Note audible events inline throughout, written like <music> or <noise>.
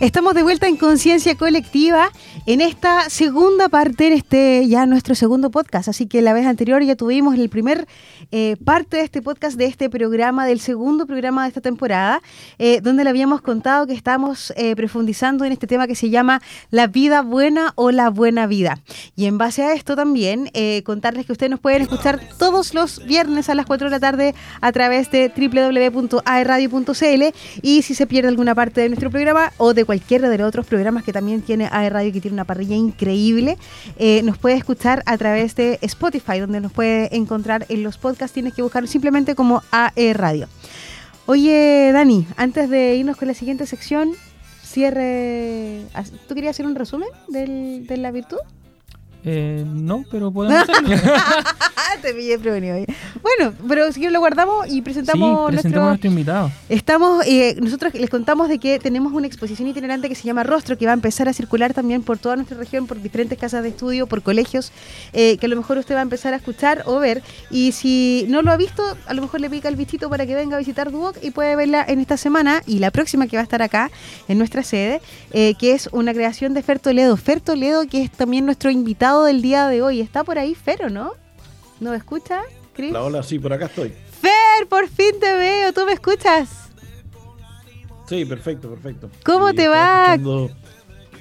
Estamos de vuelta en Conciencia Colectiva en esta segunda parte, en este ya nuestro segundo podcast. Así que la vez anterior ya tuvimos el primer eh, parte de este podcast, de este programa, del segundo programa de esta temporada, eh, donde le habíamos contado que estamos eh, profundizando en este tema que se llama la vida buena o la buena vida. Y en base a esto también contarles que ustedes nos pueden escuchar todos los viernes a las 4 de la tarde a través de www.aerradio.cl y si se pierde alguna parte de nuestro programa o de cualquiera de los otros programas que también tiene AE Radio, que tiene una parrilla increíble, eh, nos puede escuchar a través de Spotify, donde nos puede encontrar en los podcasts. Tienes que buscar simplemente como AE Radio. Oye, Dani, antes de irnos con la siguiente sección, cierre. ¿Tú querías hacer un resumen de la virtud? Eh, no, pero podemos <laughs> hacerlo. Te pillé prevenido. Bueno, pero si lo guardamos y presentamos, nuestro... nuestro invitado. Estamos, eh, nosotros les contamos de que tenemos una exposición itinerante que se llama Rostro, que va a empezar a circular también por toda nuestra región, por diferentes casas de estudio, por colegios, eh, que a lo mejor usted va a empezar a escuchar o ver. Y si no lo ha visto, a lo mejor le pica el vistito para que venga a visitar Duoc y puede verla en esta semana y la próxima que va a estar acá en nuestra sede, eh, que es una creación de Fer Toledo. Fer Toledo, que es también nuestro invitado del día de hoy. Está por ahí Fer, ¿o no? ¿No me escucha, Chris? Hola, hola, sí, por acá estoy. Fer, por fin te veo, ¿tú me escuchas? Sí, perfecto, perfecto. ¿Cómo te va?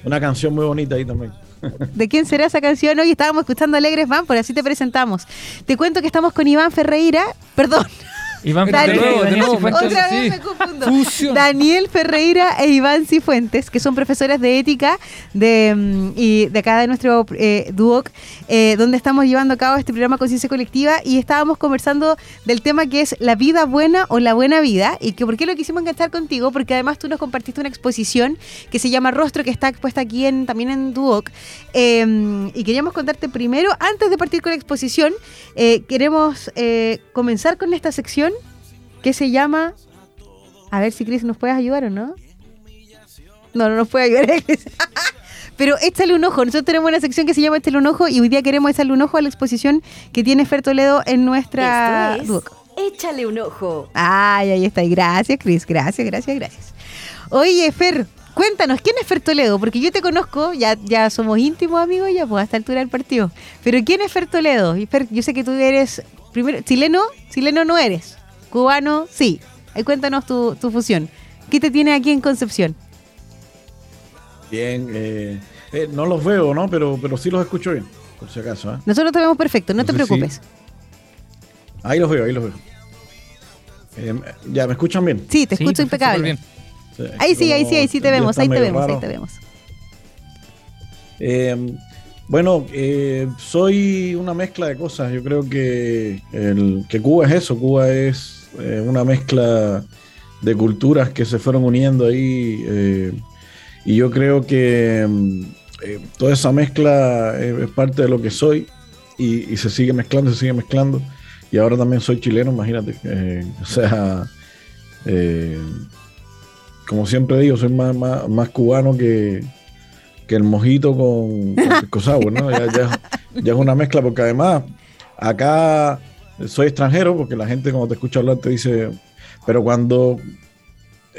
Una canción muy bonita ahí también. <laughs> ¿De quién será esa canción? Hoy estábamos escuchando Alegres Van, por así te presentamos. Te cuento que estamos con Iván Ferreira, perdón, Iván Daniel, Otra vez me confundo. Daniel Ferreira e Iván Cifuentes, que son profesores de ética de, mm, y de acá de nuestro eh, Duoc, eh, donde estamos llevando a cabo este programa Conciencia Colectiva y estábamos conversando del tema que es la vida buena o la buena vida y que por qué lo quisimos enganchar contigo, porque además tú nos compartiste una exposición que se llama Rostro, que está expuesta aquí en, también en Duoc. Em, y queríamos contarte primero, antes de partir con la exposición, eh, queremos comenzar con esta sección que se llama. A ver si Chris nos puedes ayudar o no. No, no nos puede ayudar. <laughs> Pero échale un ojo. Nosotros tenemos una sección que se llama Échale un ojo y hoy día queremos echarle un ojo a la exposición que tiene Fer Toledo en nuestra. Échale un ojo. Ay, ahí está. gracias, Chris. Gracias, gracias, gracias. Oye, Fer, cuéntanos, ¿quién es Fer Toledo? Porque yo te conozco, ya, ya somos íntimos amigos ya, pues a esta altura del partido. Pero ¿quién es Fer Toledo? Y Fer, yo sé que tú eres, primero, chileno, chileno no eres. Cubano, sí. Ahí cuéntanos tu, fusión. ¿Qué te tiene aquí en Concepción? Bien, eh, eh, no los veo, ¿no? Pero, pero sí los escucho bien, por si acaso. ¿eh? Nosotros te vemos perfecto, no te preocupes. Ahí los veo, ahí los veo. ya, ¿me escuchan bien? Sí, te escucho impecable. ahí sí, ahí sí, ahí sí te vemos, ahí te vemos, ahí te vemos. Bueno, eh, soy una mezcla de cosas. Yo creo que, el, que Cuba es eso. Cuba es eh, una mezcla de culturas que se fueron uniendo ahí. Eh, y yo creo que mm, toda esa mezcla es parte de lo que soy. Y, se sigue mezclando, se sigue mezclando. Y ahora también soy chileno, imagínate. <laughs> o sea, como siempre digo, soy más cubano que, que el mojito con, con ¿no? Ya, es una mezcla, porque además acá soy extranjero, porque la gente cuando te escucha hablar te dice, pero cuando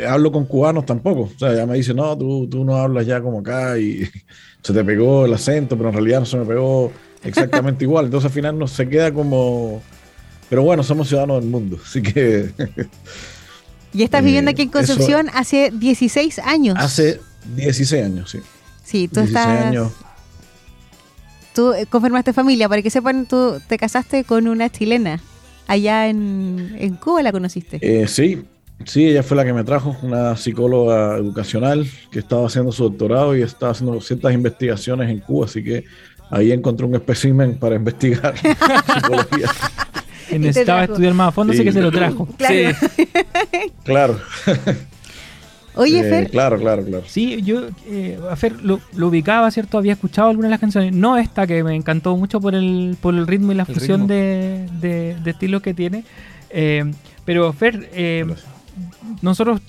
hablo con cubanos tampoco, o sea, ya me dice, no, tú, tú no hablas ya como acá y <laughs> se te pegó el acento, pero en realidad no se me pegó exactamente <laughs> igual, entonces al final no se queda como... Pero bueno, somos ciudadanos del mundo, <laughs> así que... y estás viviendo aquí en Concepción hace 16 años. Hace 16 años, sí. Sí, tú estás. Años. Tú eh, confirmaste familia, para que sepan, tú te casaste con una chilena. Allá en, Cuba la conociste. Eh, sí, sí, ella fue la que me trajo, una psicóloga educacional que estaba haciendo su doctorado y estaba haciendo ciertas investigaciones en Cuba, así que ahí encontró un espécimen para investigar <laughs> psicología. necesitaba estudiar más a fondo, así que se lo trajo. Claro. Sí. <laughs> claro. Oye, eh, Fer. Claro, claro, claro. Sí, yo eh, a Fer lo, ubicaba, ¿cierto? Había escuchado algunas de las canciones. No esta, que me encantó mucho por el, por el ritmo y la fusión de, de, estilos que tiene. Eh, pero Fer, nosotros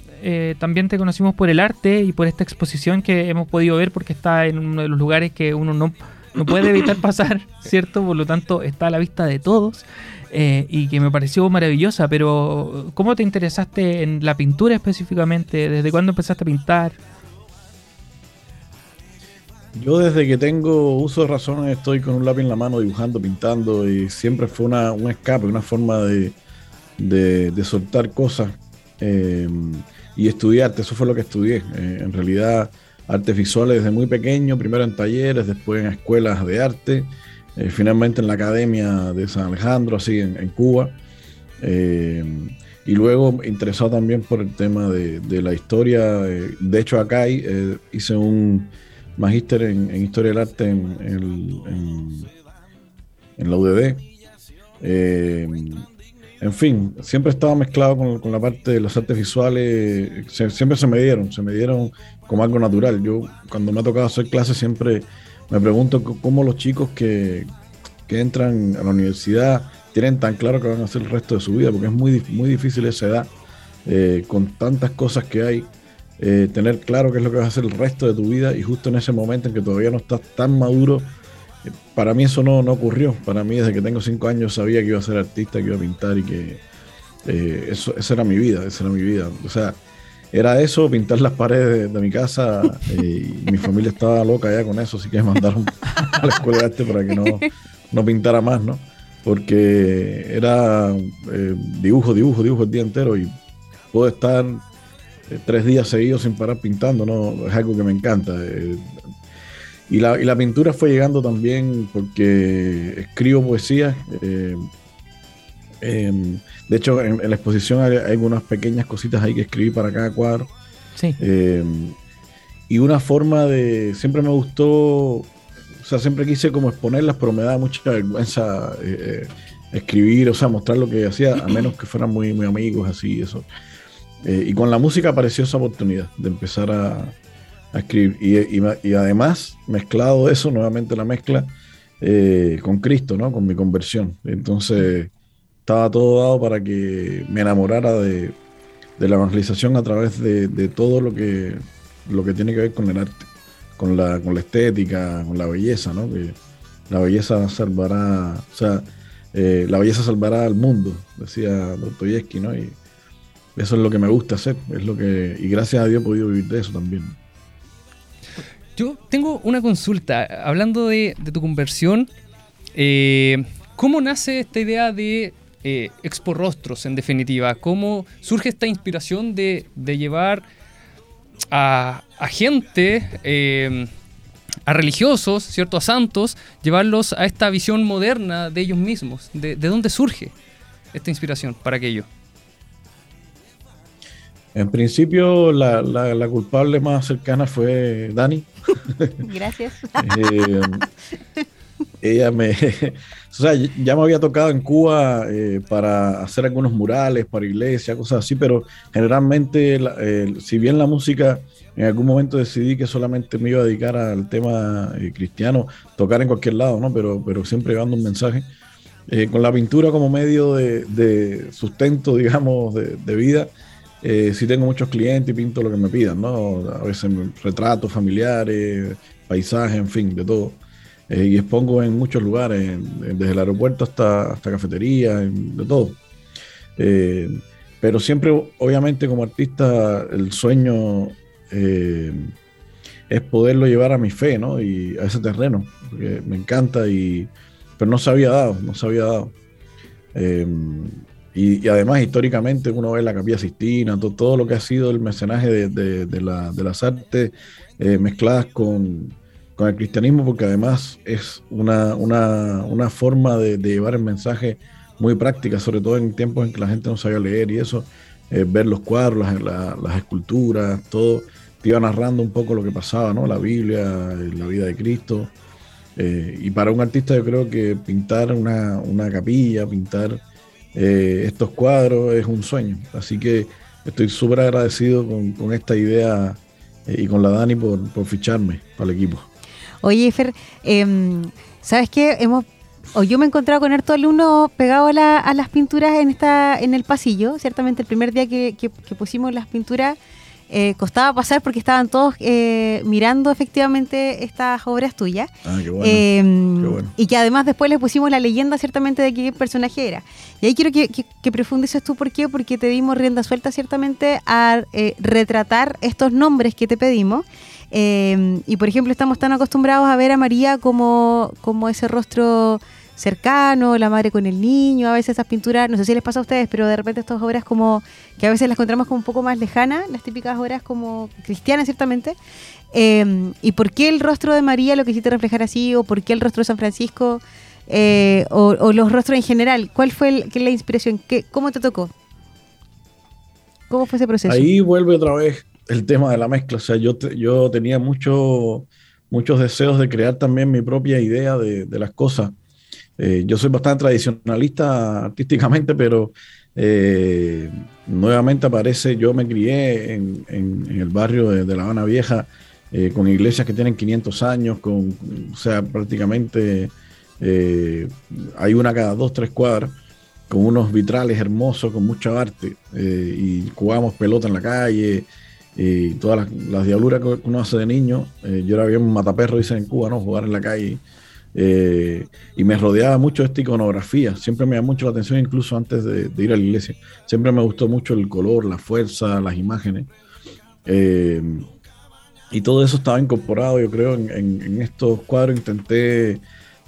también te conocimos por el arte y por esta exposición que hemos podido ver porque está en uno de los lugares que uno no, no puede evitar pasar, <laughs> ¿cierto? Por lo tanto, está a la vista de todos. Eh, y que me pareció maravillosa, pero ¿cómo te interesaste en la pintura específicamente? ¿Desde cuándo empezaste a pintar? Yo desde que tengo uso de razón estoy con un lápiz en la mano dibujando, pintando y siempre fue una, un escape, una forma de, de, soltar cosas eh, y estudiarte. Eso fue lo que estudié. Eh, en realidad, artes visuales desde muy pequeño, primero en talleres, después en escuelas de arte, eh, finalmente en la Academia de San Alejandro, así en, en Cuba. y luego interesado también por el tema de, de la historia. de hecho, acá hice un magíster en, Historia del Arte en, en, la UDD. Eh, en fin, siempre estaba mezclado con, la parte de las artes visuales, siempre se me dieron, se me dieron como algo natural. Yo cuando me ha tocado hacer clases siempre me pregunto cómo los chicos que, entran a la universidad tienen tan claro que van a hacer el resto de su vida, porque es muy, muy difícil esa edad, eh, con tantas cosas que hay. Eh, tener claro qué es lo que vas a hacer el resto de tu vida y justo en ese momento en que todavía no estás tan maduro, para mí eso no, no ocurrió. Para mí desde que tengo cinco años sabía que iba a ser artista, que iba a pintar y que eh, eso, esa era mi vida, esa era mi vida. O sea, era eso, pintar las paredes de, mi casa y mi familia estaba loca ya con eso, así que me mandaron <laughs> a la escuela este para que no, no pintara más, ¿no? Porque era dibujo, dibujo, dibujo el día entero y puedo estar eh, tres días seguidos sin parar pintando, ¿no? Es algo que me encanta. Eh, y, la, pintura fue llegando también porque escribo poesía. Eh, em, de hecho, en, la exposición hay, algunas pequeñas cositas ahí que escribí para cada cuadro. Sí. Em, y una forma de. Siempre me gustó. O sea, siempre quise como exponerlas, pero me da mucha vergüenza escribir, o sea, mostrar lo que hacía, a menos que fueran muy, muy amigos, así, eso. Eh, y con la música apareció esa oportunidad de empezar a, escribir. Y, además, mezclado eso, nuevamente la mezcla eh, con Cristo, ¿no? Con mi conversión. Entonces, estaba todo dado para que me enamorara de, la evangelización a través de, todo lo que, lo que tiene que ver con el arte, con la, con la estética, con la belleza, ¿no? Que la belleza salvará, o sea, eh, la belleza salvará al mundo, decía Dostoyevsky, ¿no? Y, eso es lo que me gusta hacer, es lo que y gracias a Dios he podido vivir de eso también. Yo tengo una consulta, hablando de, tu conversión, eh, ¿cómo nace esta idea de eh, Expo Rostros en definitiva? ¿Cómo surge esta inspiración de, llevar a, gente, eh, a religiosos, ¿cierto? a santos, llevarlos a esta visión moderna de ellos mismos? ¿De, de dónde surge esta inspiración para aquello? En principio, la, la, culpable más cercana fue Dani. <laughs> Gracias. Eh, ella me. <laughs> O sea, ya me había tocado en Cuba eh, para hacer algunos murales para iglesia, cosas así, pero generalmente, si bien la música, en algún momento decidí que solamente me iba a dedicar al tema eh, cristiano, tocar en cualquier lado, ¿no? Pero, pero siempre llevando un mensaje. con la pintura como medio de, de sustento, <laughs> digamos, de, de vida eh, sí tengo muchos clientes y pinto lo que me pidan, ¿no? A veces retratos familiares, paisajes, en fin, de todo. Eh, y expongo en muchos lugares, desde el aeropuerto hasta, hasta cafetería, de todo. Eh, pero siempre, obviamente, como artista, el sueño es poderlo llevar a mi fe, ¿no? Y a ese terreno, porque me encanta y... Pero no se había dado, no se había dado. Y, además, históricamente, uno ve la Capilla Sistina, todo, lo que ha sido el mecenaje de, las artes eh, mezcladas con, el cristianismo, porque además es una, forma de, llevar el mensaje muy práctica, sobre todo en tiempos en que la gente no sabía leer y eso, eh, ver los cuadros, las, esculturas, todo, te iba narrando un poco lo que pasaba, ¿no? La Biblia, la vida de Cristo. Eh, y para un artista yo creo que pintar una, una capilla, pintar eh, estos cuadros es un sueño. Así que estoy súper agradecido con, esta idea eh, y con la Dani por, ficharme para el equipo. Oye, Fer, em, ¿sabes qué? Hemos o yo me he encontrado con harto alumnos pegados a, las pinturas en esta en el pasillo. Ciertamente el primer día que pusimos las pinturas eh, costaba pasar porque estaban todos eh, mirando efectivamente estas obras tuyas. Ah, em, qué bueno. Y que además después les pusimos la leyenda ciertamente de qué personaje era. Y ahí quiero que, que, profundices tú por qué, porque te dimos rienda suelta ciertamente a eh, retratar estos nombres que te pedimos. Eh, y por ejemplo, estamos tan acostumbrados a ver a María como, como ese rostro cercano, la madre con el niño, a veces esas pinturas, no sé si les pasa a ustedes, pero de repente estas obras como que a veces las encontramos como un poco más lejanas, las típicas obras como cristianas ciertamente. Eh, ¿Y por qué el rostro de María lo quisiste reflejar así? ¿O por qué el rostro de San Francisco? Eh, o, los rostros en general. ¿Cuál fue el, la inspiración? ¿Qué, ¿Cómo te tocó? ¿Cómo fue ese proceso? Ahí vuelve otra vez el tema de la mezcla. O sea, yo, yo tenía mucho, muchos deseos de crear también mi propia idea de, de las cosas. Eh, yo soy bastante tradicionalista artísticamente, pero eh, nuevamente aparece, yo me crié en, el barrio de, La Habana Vieja, eh, con iglesias que tienen 500 años, con, o sea, prácticamente hay una cada dos, tres cuadras, con unos vitrales hermosos, con mucha arte, y jugábamos pelota en la calle, y todas las, diabluras que uno hace de niño. yo era bien mataperro, dicen en Cuba, ¿no? Jugar en la calle eh, y me rodeaba mucho esta iconografía. Siempre me llamó mucho la atención, incluso antes de, ir a la iglesia. Siempre me gustó mucho el color, la fuerza, las imágenes. Eh, y todo eso estaba incorporado, yo creo, en, estos cuadros. Intenté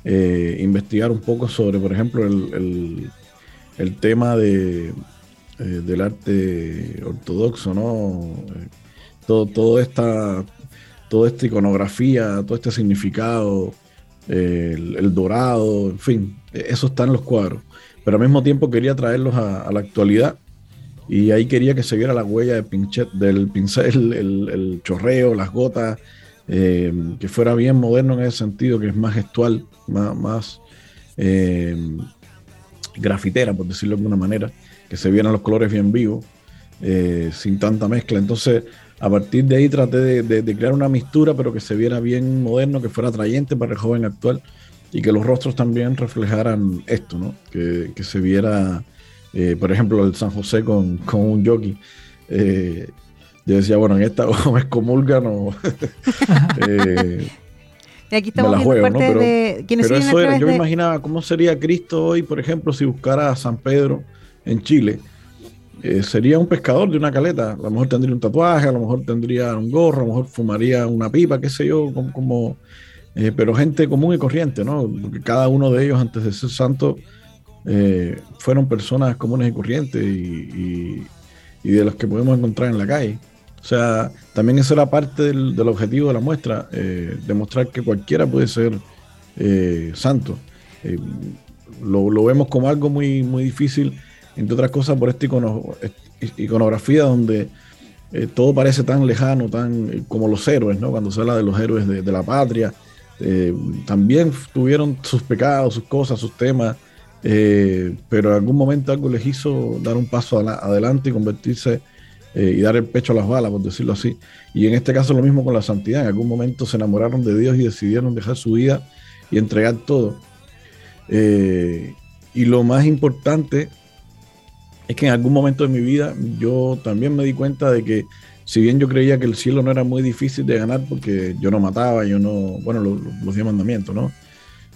eh, investigar un poco sobre, por ejemplo, el, tema de, del arte ortodoxo, ¿no? todo, todo esta, toda esta iconografía, todo este significado el, dorado, en fin, eso está en los cuadros. Pero al mismo tiempo quería traerlos a, la actualidad y ahí quería que se viera la huella de pinchet, del pincel, <laughs> el, chorreo, las gotas, eh, que fuera bien moderno en ese sentido, que es más gestual, más, eh, grafitera, por decirlo de alguna manera, que se vieran los colores bien vivos, eh, sin tanta mezcla. Entonces, a partir de ahí traté de, crear una mistura, pero que se viera bien moderno, que fuera atrayente para el joven actual y que los rostros también reflejaran esto, ¿no? Que, se viera, eh, por ejemplo, el San José con, un jockey. Eh, yo decía, bueno, en esta <laughs> o me excomulgan o... <laughs> eh, y aquí estamos Pero, de pero eso era, yo me imaginaba cómo sería Cristo hoy, por ejemplo, si buscara a San Pedro en Chile eh, sería un pescador de una caleta. A lo mejor tendría un tatuaje, a lo mejor tendría un gorro, a lo mejor fumaría una pipa, qué sé yo, como, eh, pero gente común y corriente, ¿no? Porque cada uno de ellos antes de ser santo eh, fueron personas comunes y corrientes y, de los que podemos encontrar en la calle. O sea, también eso era parte del, objetivo de la muestra, demostrar que cualquiera puede ser santo. Lo, lo, vemos como algo muy, muy difícil entre otras cosas por esta iconografía donde eh, todo parece tan lejano, tan eh, como los héroes, ¿no? Cuando se habla de los héroes de, la patria, eh, también tuvieron sus pecados, sus cosas, sus temas, pero en algún momento algo les hizo dar un paso adelante y convertirse y dar el pecho a las balas, por decirlo así. Y en este caso lo mismo con la santidad, en algún momento se enamoraron de Dios y decidieron dejar su vida y entregar todo. y lo más importante es que en algún momento de mi vida yo también me di cuenta de que si bien yo creía que el cielo no era muy difícil de ganar porque yo no mataba, yo no, bueno, los, diez mandamientos, ¿no?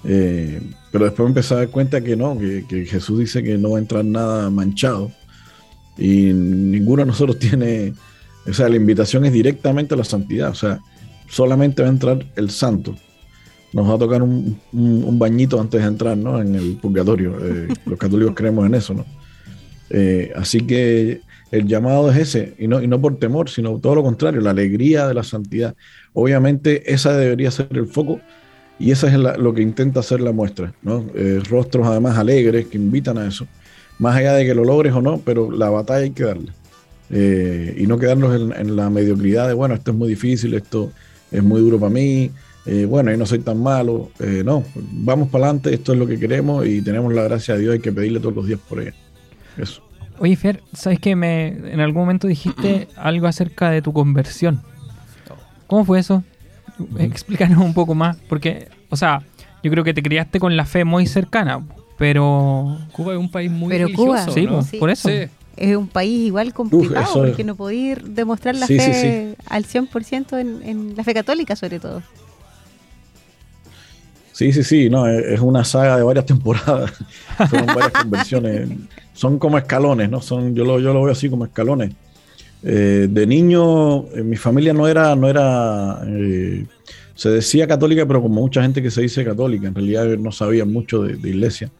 Eh, pero después me empecé a dar cuenta que no, que, Jesús dice que no va a entrar nada manchado y ninguno de nosotros <laughs> tiene, o sea, la invitación es directamente a la santidad, o sea, solamente va a entrar el santo. Nos va a tocar un, bañito antes de entrar, ¿no? En el purgatorio. Eh, los católicos creemos en eso, ¿no? Eh, así que el llamado es ese, y no, y no por temor, sino todo lo contrario, la alegría de la santidad. Obviamente esa debería ser el foco y esa es lo que intenta hacer la muestra, ¿no? Eh, rostros además alegres que invitan a eso, más allá de que lo logres o no, pero la batalla hay que darle. Eh, y no quedarnos en, la mediocridad de, bueno, esto es muy difícil, esto es muy duro para mí, bueno, yo no soy tan malo, no, vamos para adelante, esto es lo que queremos y tenemos la gracia de Dios, hay que pedirle todos los días por ella. Oye, Fer, ¿sabes que me en algún momento dijiste <clears throat> algo acerca de tu conversión? ¿Cómo fue eso? Explícanos un poco más, porque, o sea, yo creo que te criaste con la fe muy cercana, pero... Cuba es un país muy pero religioso, Cuba, sí, por eso. Es un país igual complicado, porque no podía demostrar la fe al 100% en, en la fe católica, sobre todo. Sí, sí, sí, no, es una saga de varias temporadas. <laughs> Son varias conversiones. Son como escalones, ¿no? Son, yo, lo, yo lo veo así como escalones. Eh, de niño, eh, mi familia no era, no era, eh, se decía católica, pero como mucha gente que se dice católica, en realidad no sabía mucho de, iglesia.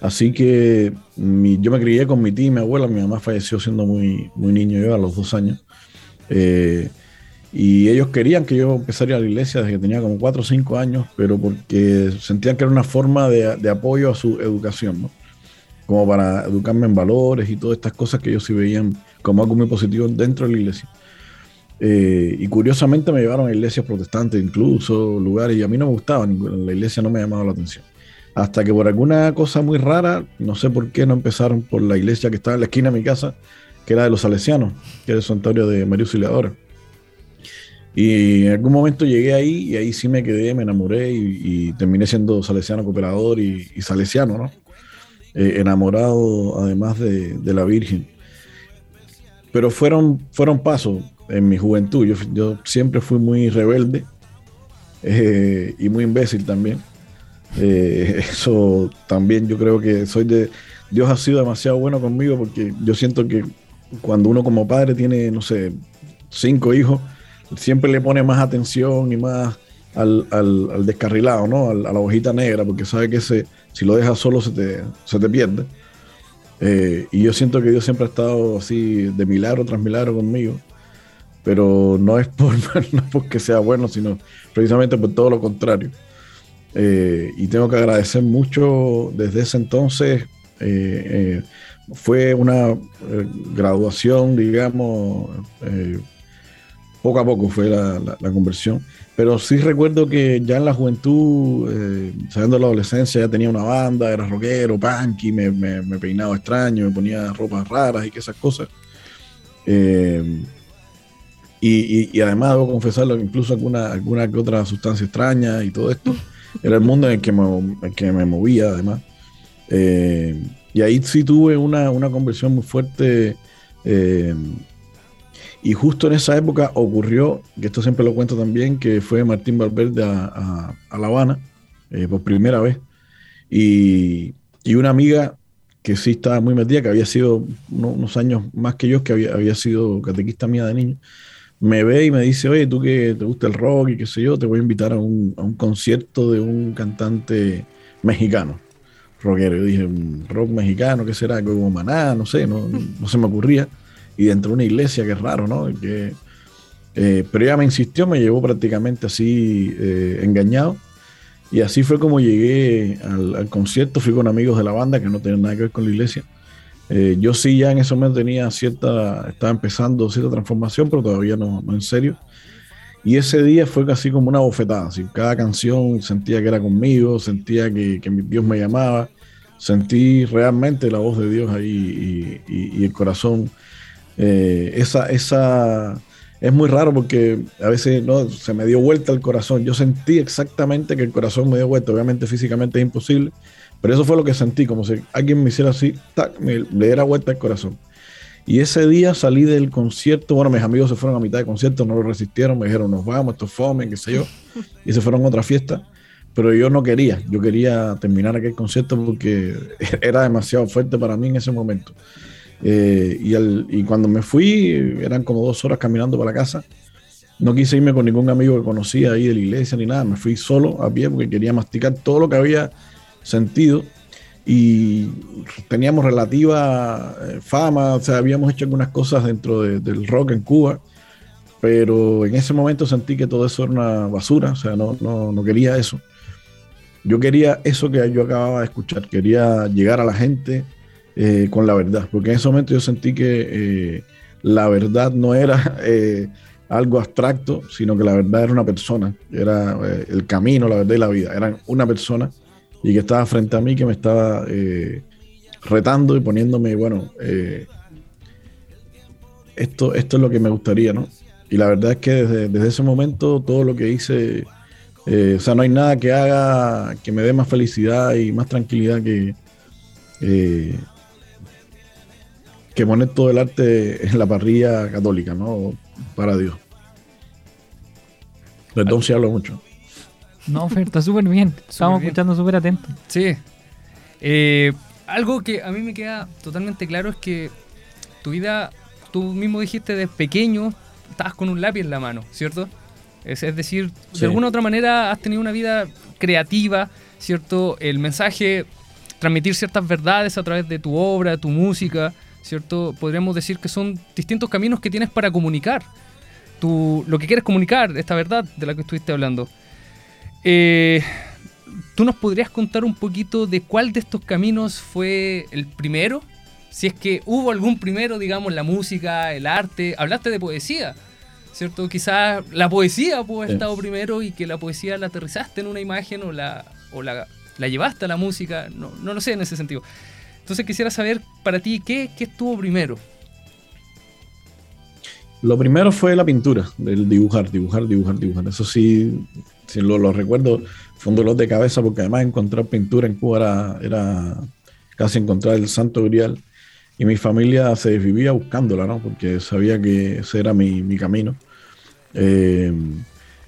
así que yo me crié con mi tía y mi abuela, mi mamá falleció siendo muy, muy niño, yo a los dos años. y ellos querían que yo empezara a la iglesia desde que tenía como cuatro o cinco años, pero porque sentían que era una forma de, de apoyo a su educación, ¿no? Como para educarme en valores y todas estas cosas que ellos sí veían como algo muy positivo dentro de la iglesia. Eh, y curiosamente me llevaron a iglesias protestantes, incluso lugares, y a mí no me gustaban, la iglesia no me llamaba la atención. Hasta que por alguna cosa muy rara, no sé por qué, no empezaron por la iglesia que estaba en la esquina de mi casa, que era de los salesianos, que era el santuario de María Auxiliadora. Y en algún momento llegué ahí y ahí sí me quedé, me enamoré y, terminé siendo salesiano cooperador y, y salesiano, ¿no? Eh, enamorado además de, la Virgen. Pero fueron, fueron pasos en mi juventud. Yo, siempre fui muy rebelde eh, y muy imbécil también. Eh, <laughs> eso también yo creo que soy de... Dios ha sido demasiado bueno conmigo porque yo siento que cuando uno como padre tiene, no sé, cinco hijos, siempre le pone más atención y más al, descarrilado, ¿no? a la hojita negra, porque sabe que ese, si lo dejas solo se te, se te pierde. Eh, y yo siento que Dios siempre ha estado así de milagro tras milagro conmigo, pero no es, por, <laughs> no porque sea bueno, sino precisamente por todo lo contrario. Eh, y tengo que agradecer mucho desde ese entonces. Eh, fue una graduación, digamos, poco a poco fue la, la conversión. Pero sí recuerdo que ya en la juventud, eh, saliendo de la adolescencia, ya tenía una banda, era rockero, punky, me, me, peinaba extraño, me ponía ropas raras y que esas cosas. Eh, y, además debo confesarlo, incluso alguna, alguna que otra sustancia extraña y todo esto. Era el mundo en el que me, que me movía, además. Eh, y ahí sí tuve una, una conversión muy fuerte y justo en esa época ocurrió, que esto siempre lo cuento también, que fue Martín Valverde a, La Habana eh, por primera vez. Y, una amiga que sí estaba muy metida, que había sido unos años más que yo, que había, había sido catequista mía de niño, me ve y me dice, oye, tú que te gusta el rock y qué sé yo, te voy a invitar a un, concierto de un cantante mexicano, rockero. Yo dije, rock mexicano, ¿qué será? Como Maná, no sé, no, no se me ocurría y dentro de una iglesia, que es raro, ¿no? Que, eh, pero ella me insistió, me llevó prácticamente así eh, engañado. Y así fue como llegué al, concierto, fui con amigos de la banda que no tenían nada que ver con la iglesia. Eh, yo sí ya en ese momento tenía cierta, estaba empezando cierta transformación, pero todavía no, no en serio. Y ese día fue casi como una bofetada. Así, cada canción sentía que era conmigo, sentía que, que Dios me llamaba, sentí realmente la voz de Dios ahí y, y el corazón eh, esa, esa es muy raro porque a veces no se me dio vuelta el corazón. Yo sentí exactamente que el corazón me dio vuelta. Obviamente físicamente es imposible, pero eso fue lo que sentí, como si alguien me hiciera así, me, le diera vuelta el corazón. Y ese día salí del concierto, bueno, mis amigos se fueron a mitad de concierto, no lo resistieron, me dijeron, nos vamos, esto fome, qué sé yo, y se fueron a otra fiesta, pero yo no quería, yo quería terminar aquel concierto porque <laughs> era demasiado fuerte para mí en ese momento. Eh, y, y, cuando me fui, eran como dos horas caminando para la casa. No quise irme con ningún amigo que conocía ahí de la iglesia ni nada. Me fui solo a pie porque quería masticar todo lo que había sentido. Y teníamos relativa eh, fama, o sea, habíamos hecho algunas cosas dentro del rock en Cuba. Pero en ese momento sentí que todo eso era una basura, o sea, no, no, no quería eso. Yo quería eso que yo acababa de escuchar, quería llegar a la gente, eh, con la verdad, porque en ese momento yo sentí que eh, la verdad no era <laughs> eh, algo abstracto, sino que la verdad era una persona, era el camino, la verdad y la vida, eran una persona y que estaba frente a mí, que me estaba retando y poniéndome, bueno, esto, es lo que me gustaría, ¿no? Y la verdad es que desde ese momento todo lo que hice, o sea, no hay nada que haga, que me dé más felicidad y más tranquilidad que, que poner todo el arte en la parrilla católica, ¿no? Para Dios. Perdón si hablo mucho. No, Fer, está súper bien. Estamos escuchando súper atentos. Sí. Eh, algo que a mí me queda totalmente claro es que tu vida tú mismo dijiste de pequeño, estabas con un lápiz en la mano, ¿cierto? Es, decir, de alguna u otra manera has tenido una vida creativa, ¿cierto? El mensaje, transmitir ciertas verdades a través de tu obra, tu música, ¿cierto? Podríamos decir que son distintos caminos que tienes para comunicar. Tu, lo que quieres comunicar, esta verdad de la que estuviste hablando. Eh, ¿Tú nos podrías contar un poquito de cuál de estos caminos fue el primero? Si es que hubo algún primero, digamos, la música, el arte. Hablaste de poesía, ¿cierto? Quizás la poesía pudo haber estado primero y que la poesía la aterrizaste en una imagen o la, o la, llevaste a la música. No, no lo sé en ese sentido. Entonces quisiera saber para ti, ¿qué, qué estuvo primero? Lo primero fue la pintura, el dibujar, dibujar, dibujar, dibujar. Eso sí, si lo, lo recuerdo, fue un dolor de cabeza porque además encontrar pintura en Cuba era, casi encontrar el santo grial y mi familia se desvivía buscándola, ¿no? Porque sabía que ese era mi, camino. Eh,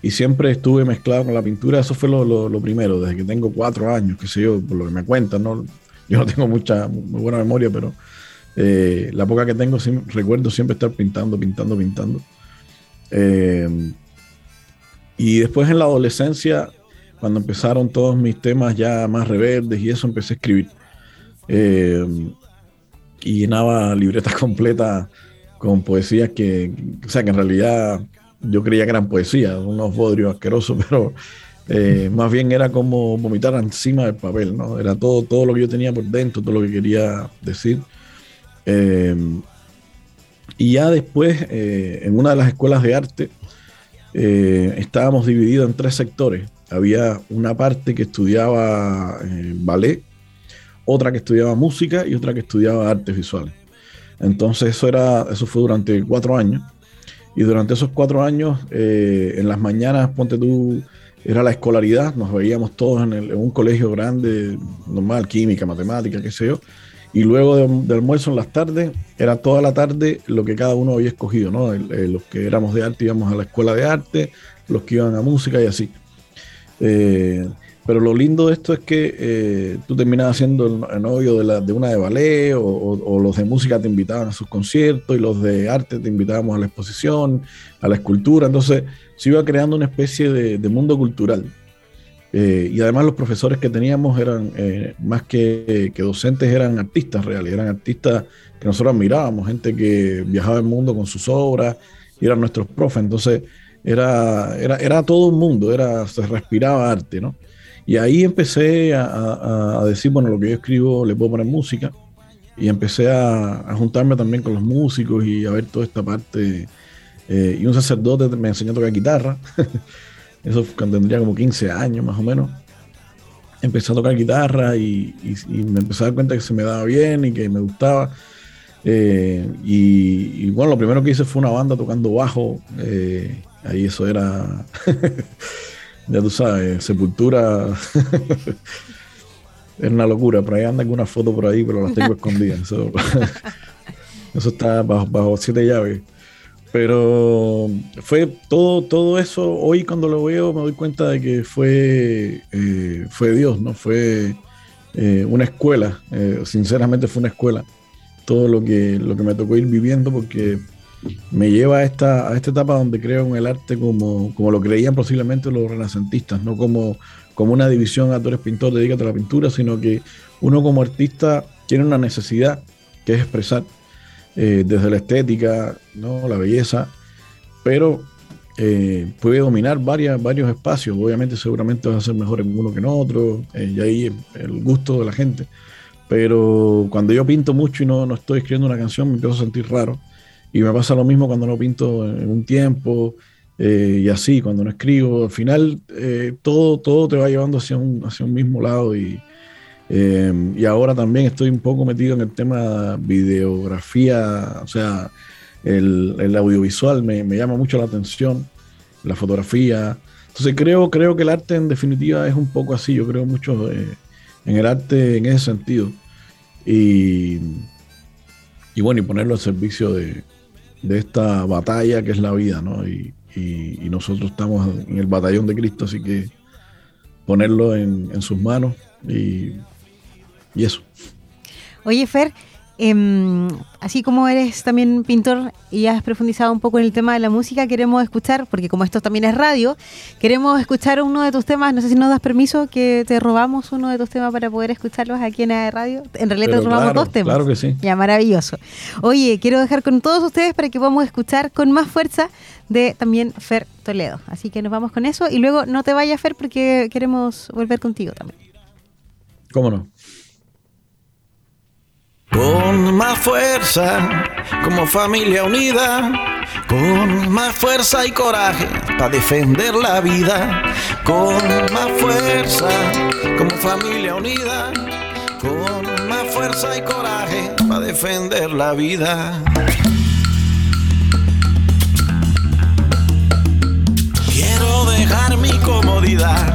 y siempre estuve mezclado con la pintura, eso fue lo, primero, desde que tengo cuatro años, qué sé yo, por lo que me cuentan, ¿no? <laughs> Yo no tengo mucha, muy buena memoria, pero eh, la poca que tengo, recuerdo siempre estar pintando, pintando, pintando. Eh, y después en la adolescencia cuando empezaron todos mis temas ya más rebeldes y eso, empecé a escribir. Eh, y llenaba libretas <laughs> completas con poesías que, o sea, que en realidad yo creía que eran poesías, unos bodrios asquerosos, <laughs> pero eh, más bien era como vomitar encima del papel, ¿no? Era todo, todo lo que yo tenía por dentro, todo lo que quería decir. Eh, y ya después, en una de las escuelas de arte, estábamos divididos en tres sectores había una parte que estudiaba eh, ballet, otra que estudiaba música y otra que estudiaba artes visuales. Entonces eso, era, eso fue durante cuatro años. Y durante esos cuatro años, eh, en las mañanas, ponte tú, era la escolaridad, nos veíamos todos en, un colegio grande, normal, química, matemática, qué sé yo. Y luego de, almuerzo en las tardes, era toda la tarde lo que cada uno había escogido, ¿no? los que éramos de arte íbamos a la escuela de arte, los que iban a música y así. Eh, pero lo lindo de esto es que eh, tú terminabas siendo el, novio de, de, una de ballet o, los de música te invitaban a sus conciertos y los de arte te invitábamos a la exposición, a la escultura. Entonces se iba creando una especie de, mundo cultural. Eh, y además los profesores que teníamos eran, más que, docentes, eran artistas reales, eran artistas que nosotros admirábamos, gente que viajaba el mundo con sus obras eran nuestros profes. Entonces era, era, era todo un mundo, era, se respiraba arte, ¿no? Y ahí empecé a, decir, bueno, lo que yo escribo le puedo poner música. Y empecé a, juntarme también con los músicos y a ver toda esta parte. Eh, y un sacerdote me enseñó a tocar guitarra. <laughs> Eso cuando tendría como 15 años más o menos. Empecé a tocar guitarra y, me empecé a dar cuenta que se me daba bien y que me gustaba. Eh, y, bueno, lo primero que hice fue una banda tocando bajo. Eh, Ahí eso era, <laughs> ya tú sabes, sepultura. <laughs> era una locura. Por ahí anda alguna foto por ahí, pero las tengo escondidas. Eso, <laughs> eso está bajo, siete llaves. Pero fue todo, todo eso. Hoy cuando lo veo me doy cuenta de que fue, eh, fue Dios, ¿no? Fue eh, una escuela. Eh, sinceramente fue una escuela. Todo lo que, lo que me tocó ir viviendo porque me lleva a esta, a esta etapa donde creo en el arte como, como lo creían posiblemente los renacentistas, no como, como una división, a ah, tú eres a la pintura, sino que uno como artista tiene una necesidad que es expresar eh, desde la estética, ¿no? la belleza, pero eh, puede dominar varias, varios espacios. Obviamente, seguramente vas a ser mejor en uno que en otro, eh, y ahí el gusto de la gente. Pero cuando yo pinto mucho y no, no estoy escribiendo una canción, me empiezo a sentir raro. Y me pasa lo mismo cuando no pinto en un tiempo eh, y así, cuando no escribo. Al final eh, todo, todo te va llevando hacia un, hacia un mismo lado y, eh, y ahora también estoy un poco metido en el tema videografía, o sea, el, el audiovisual me, me, llama mucho la atención, la fotografía. Entonces creo, creo que el arte en definitiva es un poco así, yo creo mucho en el arte en ese sentido. Y, y bueno, y ponerlo al servicio de, de esta batalla que es la vida, ¿no? Y, nosotros estamos en el batallón de Cristo, así que ponerlo en, sus manos y, y eso. Oye, Fer, Em, así como eres también pintor y has profundizado un poco en el tema de la música, queremos escuchar, porque como esto también es radio, queremos escuchar uno de tus temas. No sé si nos das permiso que te robamos uno de tus temas para poder escucharlos aquí en la radio. En realidad te robamos dos temas. Claro que sí. Ya, maravilloso. Oye, quiero dejar con todos ustedes para que podamos escuchar con más fuerza de también Fer Toledo. Así que nos vamos con eso y luego no te vayas, Fer, porque queremos volver contigo también. ¿Cómo no? Con más fuerza, como familia unida, con más fuerza y coraje para defender la vida, con más fuerza, como familia unida, con más fuerza y coraje para defender la vida. Quiero dejar mi comodidad,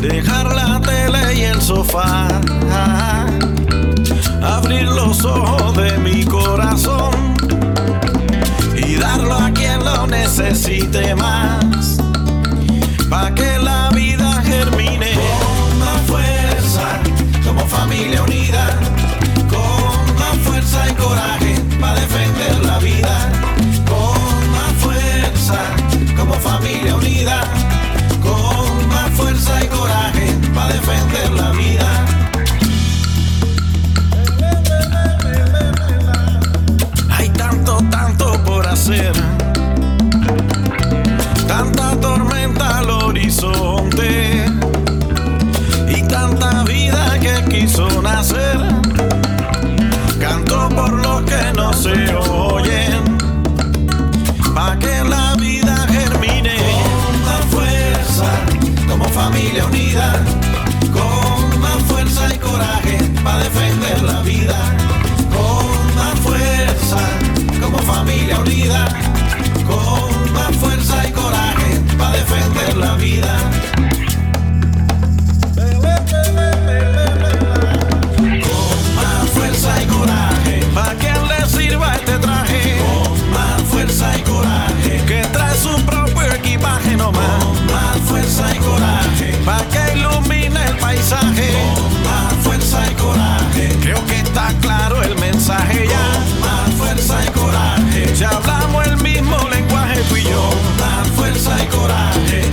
dejar la tele y el sofá abrir los ojos de mi corazón y darlo a quien lo necesite más, para que la vida germine con más fuerza, como familia unida, con más fuerza y coraje para defender la vida, con más fuerza, como familia unida, con más fuerza y coraje para defender tanto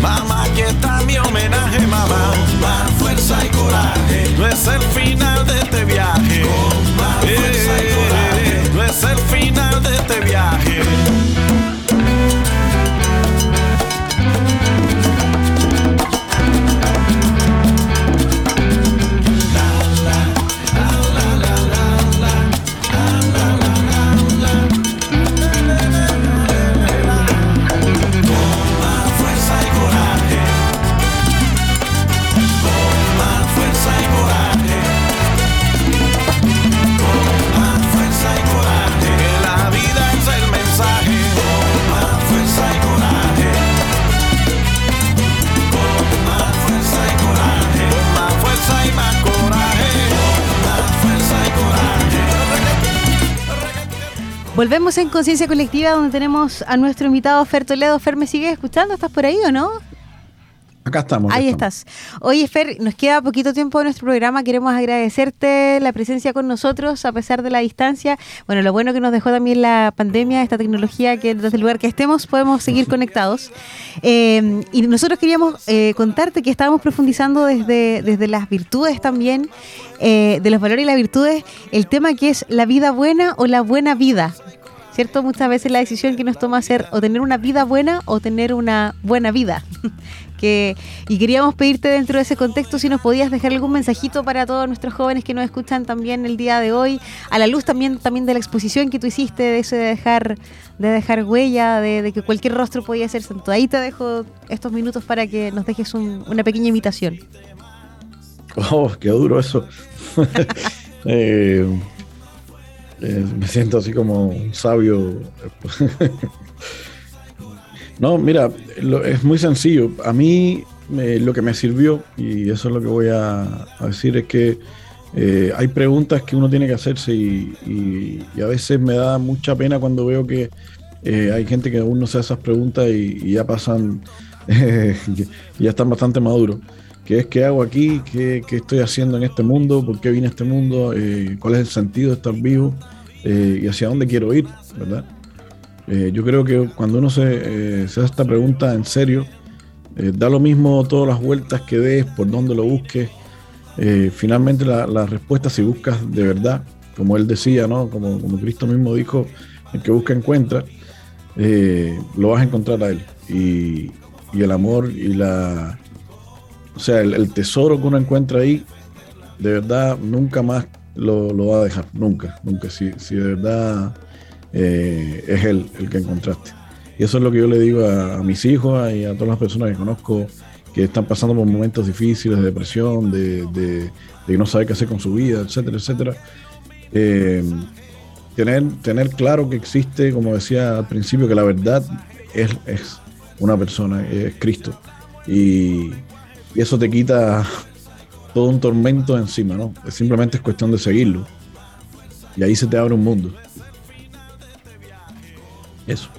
mamá, aquí está mi homenaje, mamá. Con más fuerza y coraje, no es el final de este viaje. Con más fuerza y coraje, no es el final de este viaje. Volvemos en Conciencia Colectiva donde tenemos a nuestro invitado Fer Toledo. Fer, ¿me sigues escuchando? ¿Estás por ahí o no? Acá estamos. Ahí estamos. estás. Oye, Fer, nos queda poquito tiempo de nuestro programa. Queremos agradecerte la presencia con nosotros a pesar de la distancia. Bueno, lo bueno que nos dejó también la pandemia, esta tecnología que desde el lugar que estemos podemos seguir conectados. Eh, y nosotros queríamos eh, contarte que estábamos profundizando desde, desde las virtudes también, eh, de los valores y las virtudes, el tema que es la vida buena o la buena vida. ¿Cierto? Muchas veces la decisión que nos toma hacer o tener una vida buena o tener una buena vida. <laughs> que, y queríamos pedirte dentro de ese contexto si nos podías dejar algún mensajito para todos nuestros jóvenes que nos escuchan también el día de hoy, a la luz también, también de la exposición que tú hiciste, de ese de dejar, de dejar huella, de, de que cualquier rostro podía ser santo. Ahí te dejo estos minutos para que nos dejes un- una pequeña invitación. Oh, qué duro eso. <laughs> <laughs> Eh, eh, me siento así como un sabio. No, mira, lo- es muy sencillo. A mí eh, lo que me sirvió, y eso es lo que voy a, decir, es que eh, hay preguntas que uno tiene que hacerse y, a veces me da mucha pena cuando veo que eh, hay gente que aún no se hace esas preguntas y, ya pasan <laughs> ya están bastante maduros, que es qué hago aquí, qué, qué estoy haciendo en este mundo, por qué vine a este mundo, eh, cuál es el sentido de estar vivo y hacia dónde quiero ir, ¿verdad? Eh, yo creo que cuando uno se, eh, hace esta pregunta en serio, eh, da lo mismo todas las vueltas que des, por dónde lo busques. eh, finalmente la, respuesta, si buscas de verdad, como él decía, ¿no? como, como Cristo mismo dijo, el que busca encuentra, eh, lo vas a encontrar a él. Y, y el amor y la... O sea, el, el tesoro que uno encuentra ahí, de verdad, nunca más lo, lo va a dejar, nunca, nunca. Si, si de verdad eh, es él el que encontraste. Y eso es lo que yo le digo a, mis hijos y a todas las personas que conozco que están pasando por momentos difíciles de depresión, de, de, no sabe qué hacer con su vida, etcétera, etcétera. Eh, tener, tener claro que existe, como decía al principio, que la verdad es, es una persona, es Cristo. Y, y eso te quita todo un tormento encima, ¿no? Simplemente es cuestión de seguirlo. Y ahí se te abre un mundo. Eso.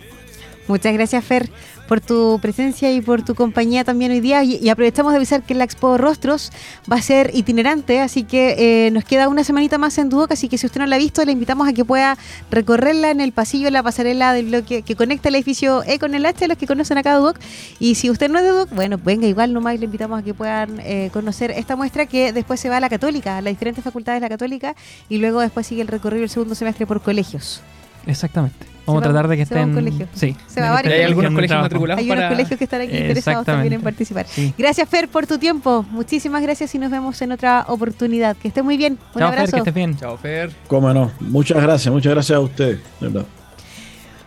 Muchas gracias, Fer, por tu presencia y por tu compañía también hoy día. Y, y aprovechamos de avisar que la Expo Rostros va a ser itinerante, así que eh, nos queda una semanita más en Duoc, así que si usted no la ha visto, le invitamos a que pueda recorrerla en el pasillo, la pasarela del bloque que conecta el edificio E con el H, los que conocen acá Duoc. Y si usted no es de Duoc, bueno, venga igual nomás, le invitamos a que puedan eh, conocer esta muestra que después se va a la Católica, a las diferentes facultades de la Católica, y luego después sigue el recorrido el segundo semestre por colegios. Exactamente. Vamos a tratar de que se va a un estén. colegio. Sí. Se va varios Hay algunos colegios trabajo. matriculados Hay para... unos colegios que están aquí interesados también en participar. Sí. Gracias, Fer, por tu tiempo. Muchísimas gracias y nos vemos en otra oportunidad. Que esté muy bien. Un Chao, Fer, abrazo. que estés bien. Chao, Fer. Cómo no. Muchas gracias, muchas gracias a ustedes. de verdad.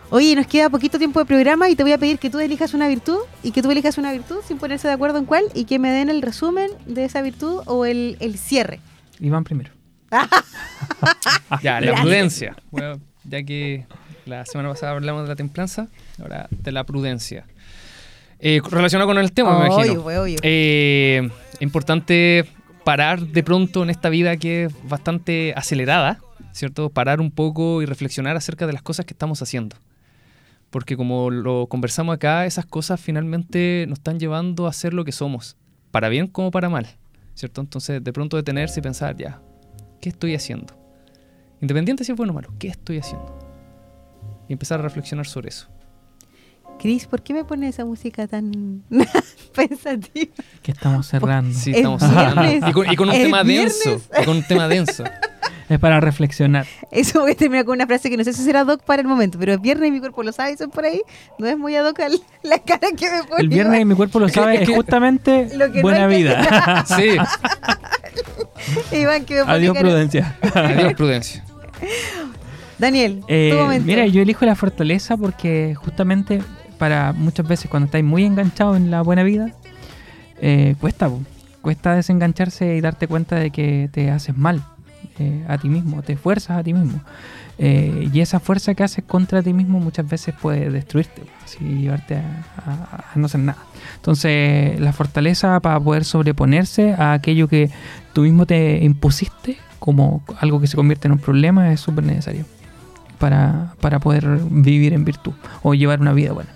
Oye, nos queda poquito tiempo de programa y te voy a pedir que tú elijas una virtud y que tú elijas una virtud sin ponerse de acuerdo en cuál y que me den el resumen de esa virtud o el, el cierre. Iván primero. <laughs> Ya, la Gracias. prudencia. Bueno, ya que la semana pasada hablamos de la templanza, ahora de la prudencia. Eh, relacionado con el tema, me imagino. obvio. Eh, importante parar de pronto en esta vida que es bastante acelerada, ¿cierto? Parar un poco y reflexionar acerca de las cosas que estamos haciendo. Porque como lo conversamos acá, esas cosas finalmente nos están llevando a ser lo que somos, para bien como para mal, ¿cierto? Entonces, de pronto detenerse y pensar, ya, ¿qué estoy haciendo? Independiente si es bueno o malo, ¿qué estoy haciendo? Y empezar a reflexionar sobre eso. Cris, ¿por qué me pones esa música tan <laughs> pensativa? Que estamos cerrando. Sí, El estamos hablando. Y con, y con un El tema viernes. denso. Y con un tema denso. <laughs> Es para reflexionar. Eso voy a terminar con una frase que no sé si será doc para el momento, pero es viernes y mi cuerpo lo sabe, son por ahí. No es muy ad hoc <laughs> la cara que me pone. El viernes mi cuerpo lo sabe, es justamente Lo que no buena que- vida. Sí. Iván, que me pone Adiós, cara- prudencia. Adiós, prudencia. Daniel, Eh, tu momento. mira, yo elijo la fortaleza porque justamente para muchas veces cuando estáis muy enganchados en la buena vida, eh, cuesta, po. cuesta desengancharse y darte cuenta de que te haces mal eh, a ti mismo, te fuerzas a ti mismo. Eh, y esa fuerza que haces contra ti mismo muchas veces puede destruirte, así llevarte a, a- a no hacer nada. Entonces, la fortaleza para poder sobreponerse a aquello que tú mismo te impusiste como algo que se convierte en un problema es súper necesario para, para poder vivir en virtud o llevar una vida buena.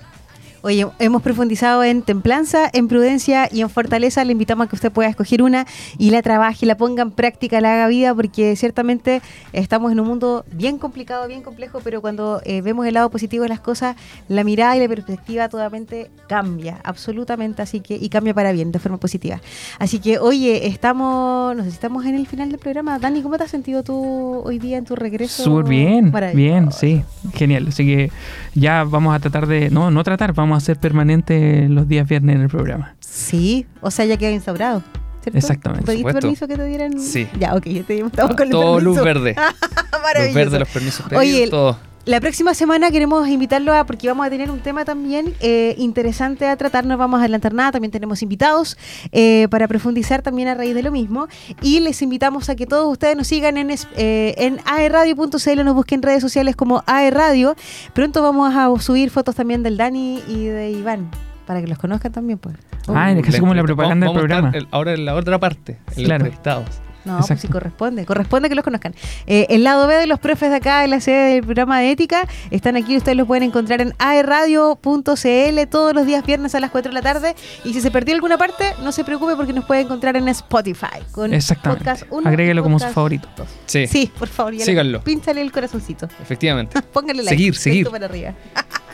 Oye, hemos profundizado en templanza, en prudencia y en fortaleza. Le invitamos a que usted pueda escoger una y la trabaje, la ponga en práctica, la haga vida, porque ciertamente estamos en un mundo bien complicado, bien complejo, pero cuando eh, vemos el lado positivo de las cosas, la mirada y la perspectiva totalmente cambia, absolutamente, así que, y cambia para bien, de forma positiva. Así que, oye, estamos, no sé si estamos en el final del programa. Dani, ¿cómo te has sentido tú hoy día en tu regreso? Súper bien, bien, sí, genial. Así que ya vamos a tratar de, no, no tratar, vamos a hacer permanente los días viernes en el programa. Sí, o sea, ya quedó instaurado. ¿cierto? Exactamente. ¿Pediste Supuesto. permiso que te dieran? Sí. Ya, ok, ya te estamos con el Todo permiso. luz verde. <laughs> Luz Maravilloso. verde, los permisos pedidos, Oye, el- todo. La próxima semana queremos invitarlo a, porque vamos a tener un tema también eh, interesante a tratar, no vamos a adelantar nada, también tenemos invitados eh, para profundizar también a raíz de lo mismo. Y les invitamos a que todos ustedes nos sigan en, eh, en aerradio.cl, nos busquen en redes sociales como aerradio. Pronto vamos a subir fotos también del Dani y de Iván, para que los conozcan también. Pues. Ah, es casi como la propaganda del Vamos programa. el- ahora en la otra parte, en Claro. los entrevistados. No, pues Exacto. sí corresponde, corresponde que los conozcan. Eh, el lado B de los profes de acá de la sede del programa de ética están aquí, ustedes los pueden encontrar en aerradio.cl todos los días viernes a las 4 de la tarde. Y si se perdió alguna parte, no se preocupe porque nos puede encontrar en Spotify. Con Exactamente. podcast uno y Agréguelo como su favorito. Sí, Sí, por favor, Síganlo. Pínchale el corazoncito. efectivamente. <laughs> Póngale like. Seguir, seguir. para arriba. <laughs>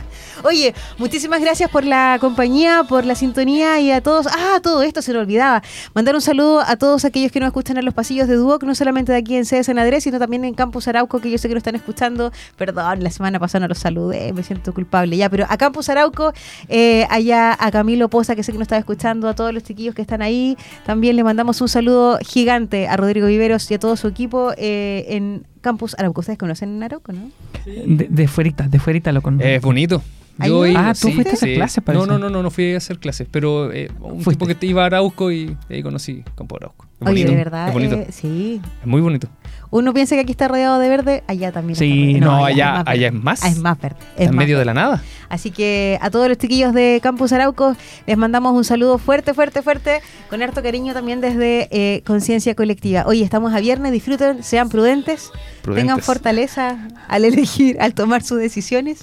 Oye, muchísimas gracias por la compañía, por la sintonía y a todos. Ah, todo esto se lo olvidaba. Mandar un saludo a todos aquellos que nos escuchan en los pasillos de Duoc, no solamente de aquí en sede San Andrés, sino también en Campus Arauco, que yo sé que nos están escuchando. Perdón, la semana pasada no los saludé, me siento culpable ya, pero a Campus Arauco, eh, allá a Camilo Poza, que sé que nos estaba escuchando, a todos los chiquillos que están ahí. También le mandamos un saludo gigante a Rodrigo Viveros y a todo su equipo eh, en Campus Arauco. ¿Ustedes conocen Arauco, no? De, de fuerita, de fuerita lo conozco. Es bonito. Yo iba- Ah, tú fuiste a hacer clases, parece. No, no, no, no, no fui a hacer clases, pero eh, un Fuiste. tipo que te iba a Arauco y ahí conocí Campo Arauco. Es Oye, bonito, de verdad, Es bonito. eh, sí. Es muy bonito. Uno piensa que aquí está rodeado de verde, allá también. Sí, está rodeado. no, allá- más verde. allá es más. Ah, es más verde. es Está en más medio de verde. la nada. Así que a todos los chiquillos de Campus Arauco les mandamos un saludo fuerte, fuerte, fuerte, con harto cariño también desde eh, Conciencia Colectiva. Hoy estamos a viernes, disfruten, sean prudentes, tengan Prudentes. fortaleza al elegir, al tomar sus decisiones.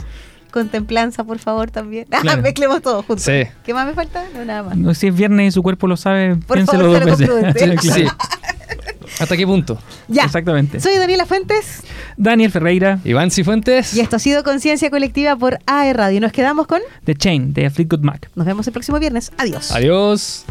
Contemplanza, por favor, también. <laughs> Ah, Claro. mezclemos todo juntos. Sí. ¿Qué más me falta? No, nada más. No, si es viernes y su cuerpo lo sabe, Por piénselo favor, dos veces. <laughs> prudencia. Sí, claro. Sí. ¿Hasta qué punto? Ya. Exactamente. Soy Daniela Fuentes Daniel Ferreira, Iván Cifuentes. y esto ha sido Conciencia Colectiva por AE Radio. Nos quedamos con. The Chain, de Fleetwood Mac. Nos vemos el próximo viernes. Adiós. Adiós.